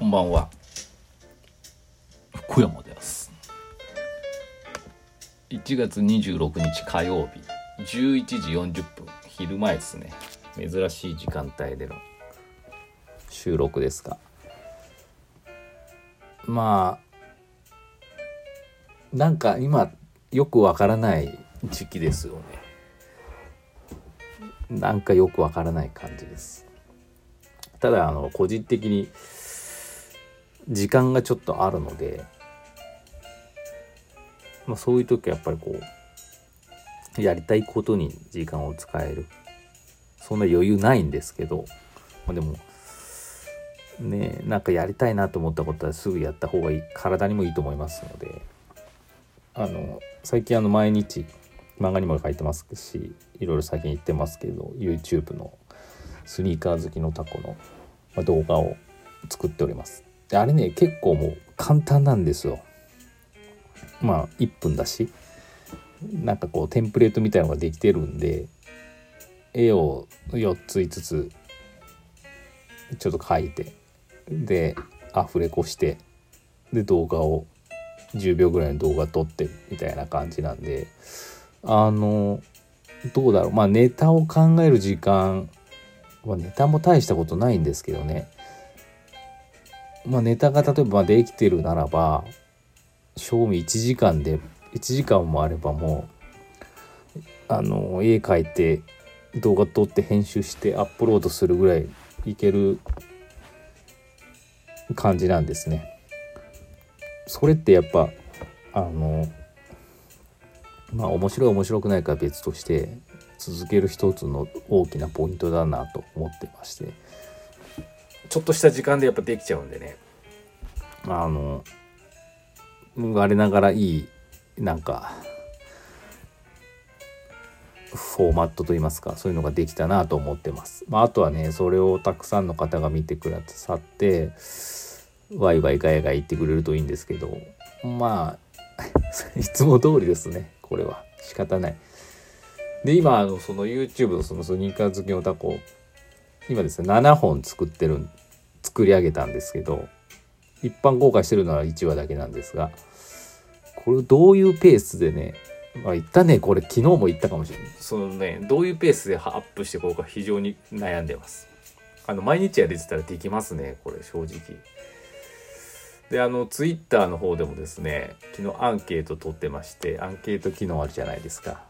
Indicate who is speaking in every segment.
Speaker 1: こんばんは。福山です。1月26日火曜日11時40分。昼前ですね。珍しい時間帯での収録ですが。まあなんか今よくわからない時期ですよね。なんかよくわからない感じです。ただあの個人的に時間がちょっとあるので、まあ、そういう時はやっぱりこうやりたいことに時間を使える。そんな余裕ないんですけど、まあ、でもねなんかやりたいなと思ったことはすぐやった方がいい。体にもいいと思いますので。あの最近あの毎日漫画にも書いてますしいろいろ最近言ってますけど YouTube のスニーカー好きのタコの動画を作っております。であれね結構もう簡単なんですよ。まあ1分だし。なんかこうテンプレートみたいのができてるんで絵を4つ5つちょっと描いてでアフレコしてで動画を10秒ぐらいの動画撮ってみたいな感じなんであのどうだろう。まあネタを考える時間はネタも大したことないんですけどね。まあネタが例えばできてるならば賞味1時間で1時間もあればもうあの絵描いて動画撮って編集してアップロードするぐらいいける感じなんですね。それってやっぱあのまあ面白い面白くないか別として続ける一つの大きなポイントだなと思ってましてちょっとした時間でやっぱできちゃうんでねあの我ながらいいなんかフォーマットといいますかそういうのができたなと思ってます。まあ、あとはねそれをたくさんの方が見てくださってワイワイガヤガヤ言ってくれるといいんですけどまあ いつも通りですねこれは仕方ない。で今あのその YouTube のそのスニーカー好きのタコ今ですね7本作ってるん作り上げたんですけど一般公開してるのは1話だけなんですがこれどういうペースでねまあ言ったねこれ昨日も言ったかもしれない。そのねどういうペースでアップしていこうか非常に悩んでます。あの毎日やれてたらできますねこれ正直。であのツイッターの方でもですね昨日アンケート取ってましてアンケート機能あるじゃないですか。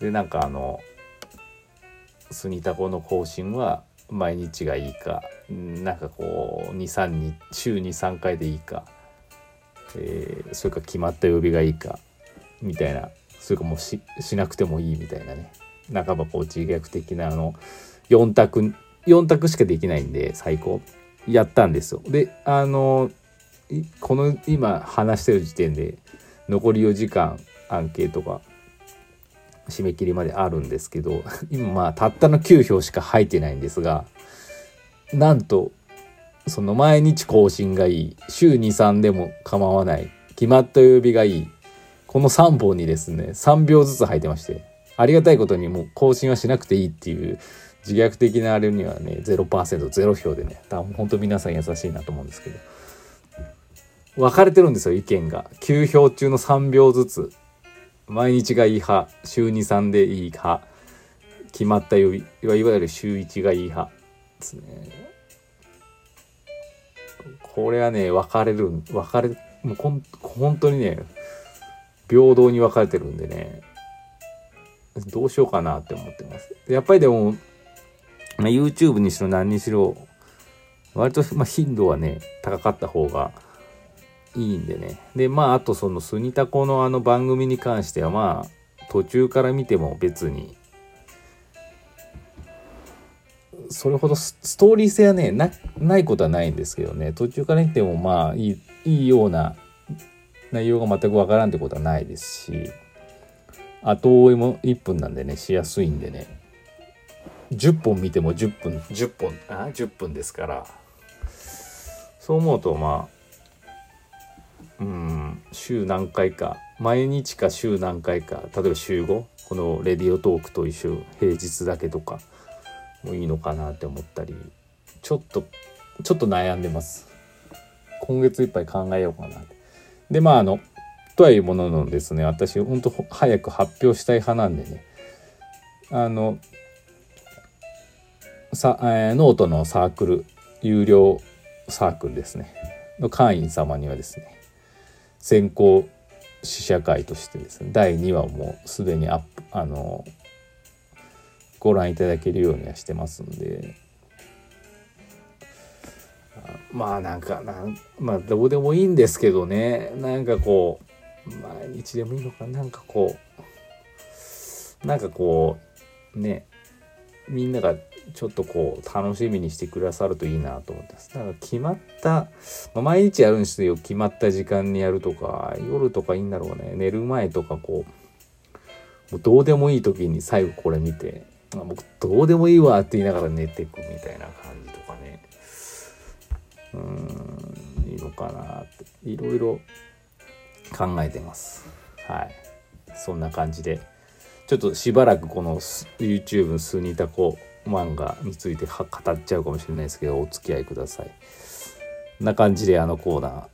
Speaker 1: でなんかあのスニタコの更新は毎日がいいかなんかこう23日週に3回でいいか、えー、それか決まった曜日がいいかみたいなそれかもうししなくてもいいみたいなね半ばこう自虐的なあの4択4択しかできないんで最高やったんですよ。であのこの今話してる時点で残り4時間アンケートが締め切りまであるんですけど 今まあたったの9票しか入ってないんですがなんとその毎日更新がいい。週23でも構わない。決まった曜日がいい。この3本にですね3秒ずつ入ってましてありがたいことにもう更新はしなくていいっていう自虐的なあれにはね 0%0 票でね多分本当皆さん優しいなと思うんですけど。分かれてるんですよ意見が。9票中の3秒ずつ。毎日がいい派週23でいい派決まった曜日いわゆる週1がいい派ですね。これはね分かれる分かれもうこん本当にね平等に分かれてるんでねどうしようかなって思ってます。やっぱりでも、まあ、YouTube にしろ何にしろ割と、まあ、頻度はね高かった方がいいんでね。で、まあ、あとそのスニタコのあの番組に関してはまあ、途中から見ても別に、それほどストーリー性はねな、ないことはないんですけどね、途中から見てもまあ、いい、いいような内容が全くわからんってことはないですし、後追いも1分なんでね、しやすいんでね、10本見ても10分、10本、あ、10分ですから、そう思うとまあ、うん週何回か毎日か週何回か例えば週5このレディオトークと一緒平日だけとかもいいのかなって思ったりちょっとちょっと悩んでます。今月いっぱい考えようかなでまああのとはいうもののですね私本当早く発表したい派なんでねあのさ、えー、ノートのサークル有料サークルですね。の会員様にはですね先行試写会としてですね第2話もうすでにアップあのご覧いただけるようにはしてますんで。まあなんかなんまあどうでもいいんですけどね。なんかこう毎日でもいいのかなんかこうなんかこうねみんながちょっとこう楽しみにしてくださるといいなと思ってます。だから決まった、まあ、毎日やるんですよ。決まった時間にやるとか、夜とかいいんだろうね。寝る前とかこう、もうどうでもいい時に最後これ見て、あ僕どうでもいいわって言いながら寝てくみたいな感じとかね。うーん、いいのかなって。いろいろ考えてます。はい。そんな感じで。ちょっとしばらくこの YouTube 数にいた子漫画について語っちゃうかもしれないですけどお付き合いください。な感じであのコーナー。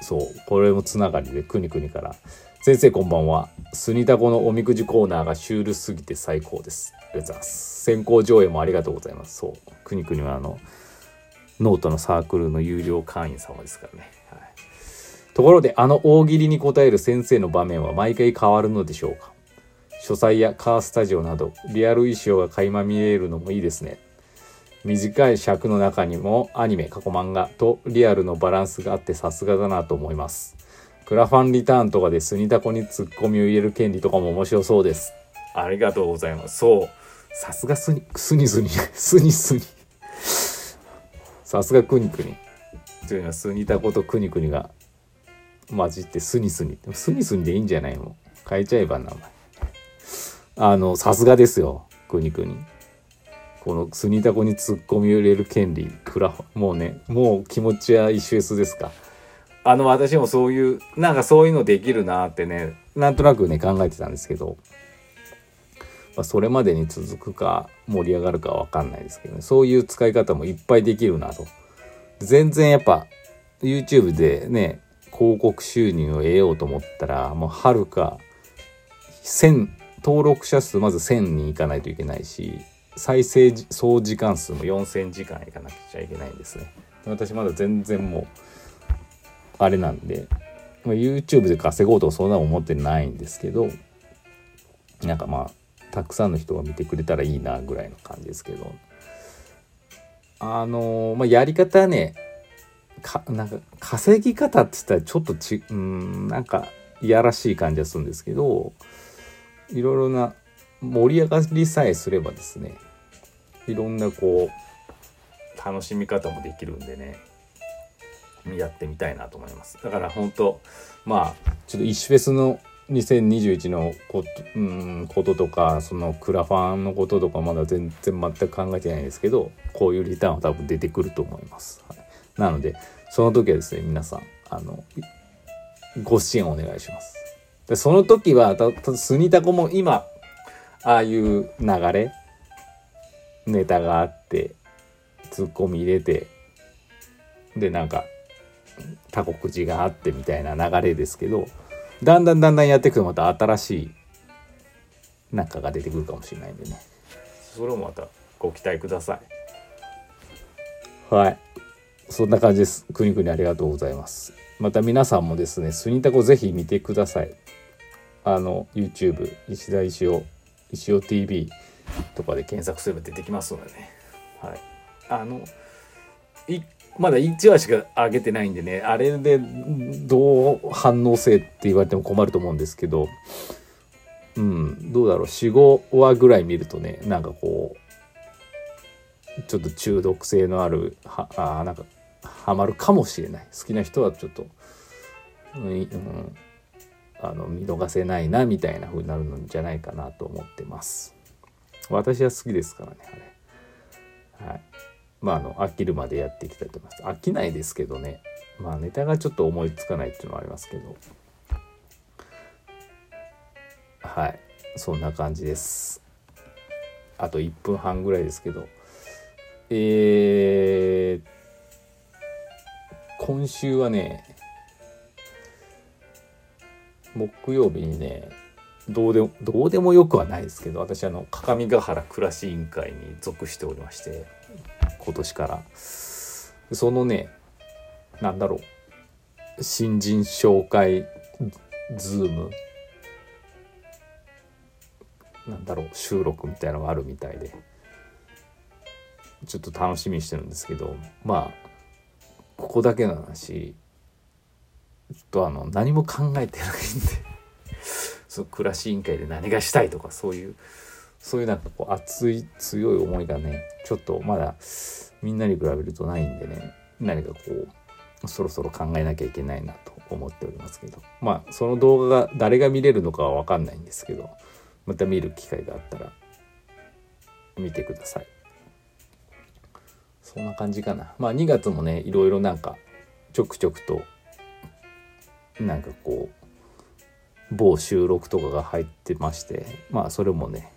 Speaker 1: そうこれもつながりでくにくにから「先生こんばんは。スニタコのおみくじコーナーがシュールすぎて最高です」ありがとうございます。先行上映もありがとうございます。そうくにくにはあのノートのサークルの有料会員様ですからね、はい、ところであの大喜利に答える先生の場面は毎回変わるのでしょうか？書斎やカースタジオなどリアル衣装が垣間見えるのもいいですね。短い尺の中にもアニメ過去漫画とリアルのバランスがあってさすがだなと思います。クラファンリターンとかでスニタコにツッコミを入れる権利とかも面白そうです。ありがとうございます。そう。さすがスニスニスニ。スニスニ。さすがクニクニ。というのはスニタコとクニクニが混じってスニスニスニスニでいいんじゃないの変えちゃえば名前あの、さすがですよ、くにくに。このスニタコに突っ込みを入れる権利、クラもうね、もう気持ちは一緒ですか。あの、私もそういう、なんかそういうのできるなってね、なんとなくね、考えてたんですけど、まあ、それまでに続くか盛り上がるかわかんないですけどね、そういう使い方もいっぱいできるなと。全然やっぱ、YouTube でね、広告収入を得ようと思ったら、もうはるか1000、登録者数まず1000人いかないといけないし再生総時間数も4000時間いかなくちゃいけないんですね。私まだ全然もうあれなんで、YouTube で稼ごうとそんな思ってないんですけどなんかまあたくさんの人が見てくれたらいいなぐらいの感じですけど。あのまあやり方ねかなんか稼ぎ方って言ったらちょっとちうんなんかいやらしい感じがするんですけどいろいろな盛り上がりさえすればですねいろんなこう楽しみ方もできるんでねやってみたいなと思います。だから本当まあちょっと石フェスの2021のこと,、うん、こととかそのクラファンのこととかまだ全然全く考えてないんですけどこういうリターンは多分出てくると思います、はい、なのでその時はですね皆さんあのご支援お願いします。でその時はたスニタコも今ああいう流れネタがあってツッコミ入れてでなんかタコ口があってみたいな流れですけどだんだんだんだんやっていくとまた新しい中が出てくるかもしれないんでね。それもまたご期待ください。はい。そんな感じです。くにくにありがとうございます。また皆さんもですねスニタコぜひ見てくださいあの YouTube 石田石尾石尾 TV とかで検索すれば出てきますのでね。はい。あのいまだ1話しか上げてないんでねあれでどう反応性って言われても困ると思うんですけどうんどうだろう。45話ぐらい見るとねなんかこうちょっと中毒性のあるはあなんかハマるかもしれない。好きな人はちょっと、うん、うん。あの見逃せないなみたいな風になるんじゃないかなと思ってます。私は好きですからねあれ。はい。まああの飽きるまでやっていきたいと思います。飽きないですけどね。まあネタがちょっと思いつかないっていうのはありますけど。はい。そんな感じです。あと1分半ぐらいですけど。えー、今週はね木曜日にねどうでもどうでもよくはないですけど私あの各務原暮らし委員会に属しておりまして今年から。そのねなんだろう新人紹介ズーム。なんだろう収録みたいのがあるみたいで。ちょっと楽しみにしてるんですけどまあここだけの話。ちょっとあの何も考えてないんで。その暮らし委員会で何がしたいとかそういうそういうなんかこう熱い強い思いがねちょっとまだみんなに比べるとないんでね。何かこうそろそろ考えなきゃいけないなと思っておりますけど。まあその動画が誰が見れるのかは分かんないんですけど。また見る機会があったら見てください。そんな感じかな。まあ2月もねいろいろなんかちょくちょくとなんかこう某収録とかが入ってましてまあそれもね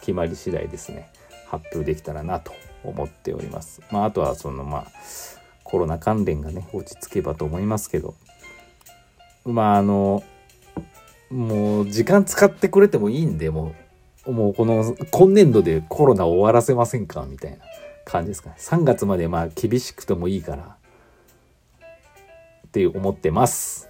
Speaker 1: 決まり次第ですね。発表できたらなと思っております。まああとはそのまあコロナ関連がね落ち着けばと思いますけど。まああのもう時間使ってくれてもいいんでもうもうこの今年度でコロナ終わらせませんかみたいな感じですかね。3月までまあ厳しくてもいいからって思ってます。